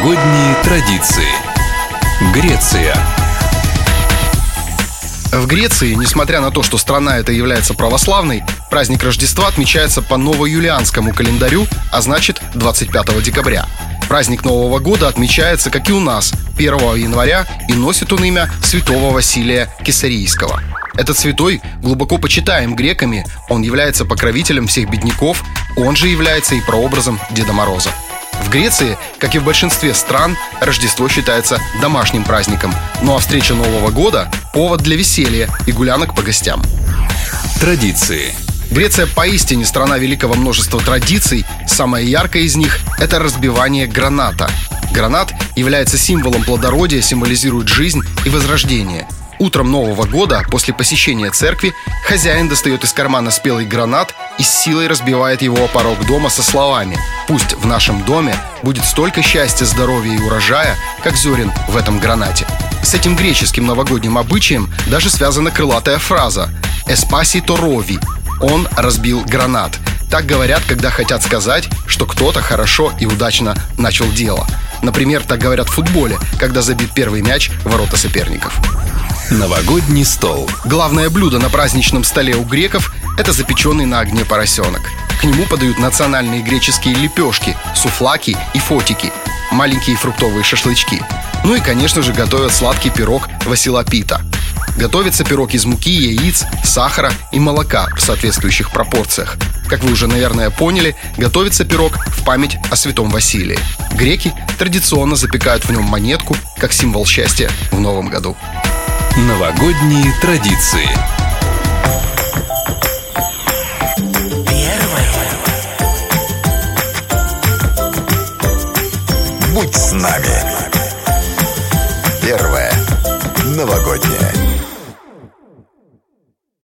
Новогодние традиции. Греция. В Греции, несмотря на то, что страна эта является православной, праздник Рождества отмечается по новоюлианскому календарю, а значит 25 декабря. Праздник Нового года отмечается, как и у нас, 1 января и носит он имя святого Василия Кесарийского. Этот святой глубоко почитаем греками, он является покровителем всех бедняков, он же является и прообразом Деда Мороза. В Греции, как и в большинстве стран, Рождество считается домашним праздником, ну а встреча Нового года – повод для веселья и гулянок по гостям. Традиции. Греция поистине страна великого множества традиций. Самая яркая из них – это разбивание граната. Гранат является символом плодородия, символизирует жизнь и возрождение – Утром Нового года, после посещения церкви, хозяин достает из кармана спелый гранат и с силой разбивает его о порог дома со словами «Пусть в нашем доме будет столько счастья, здоровья и урожая, как зерен в этом гранате». С этим греческим новогодним обычаем даже связана крылатая фраза «Эспасито рови» – «Он разбил гранат». Так говорят, когда хотят сказать, что кто-то хорошо и удачно начал дело. Например, так говорят в футболе, когда забит первый мяч в ворота соперников. Новогодний стол. Главное блюдо на праздничном столе у греков – это запеченный на огне поросенок. К нему подают национальные греческие лепешки, суфлаки и фотики, маленькие фруктовые шашлычки. Ну и, конечно же, готовят сладкий пирог василопита. Готовится пирог из муки, яиц, сахара и молока в соответствующих пропорциях. Как вы уже, наверное, поняли, готовится пирог в память о святом Василии. Греки традиционно запекают в нем монетку как символ счастья в новом году. Новогодние традиции. Будь с нами. Первое. Новогоднее.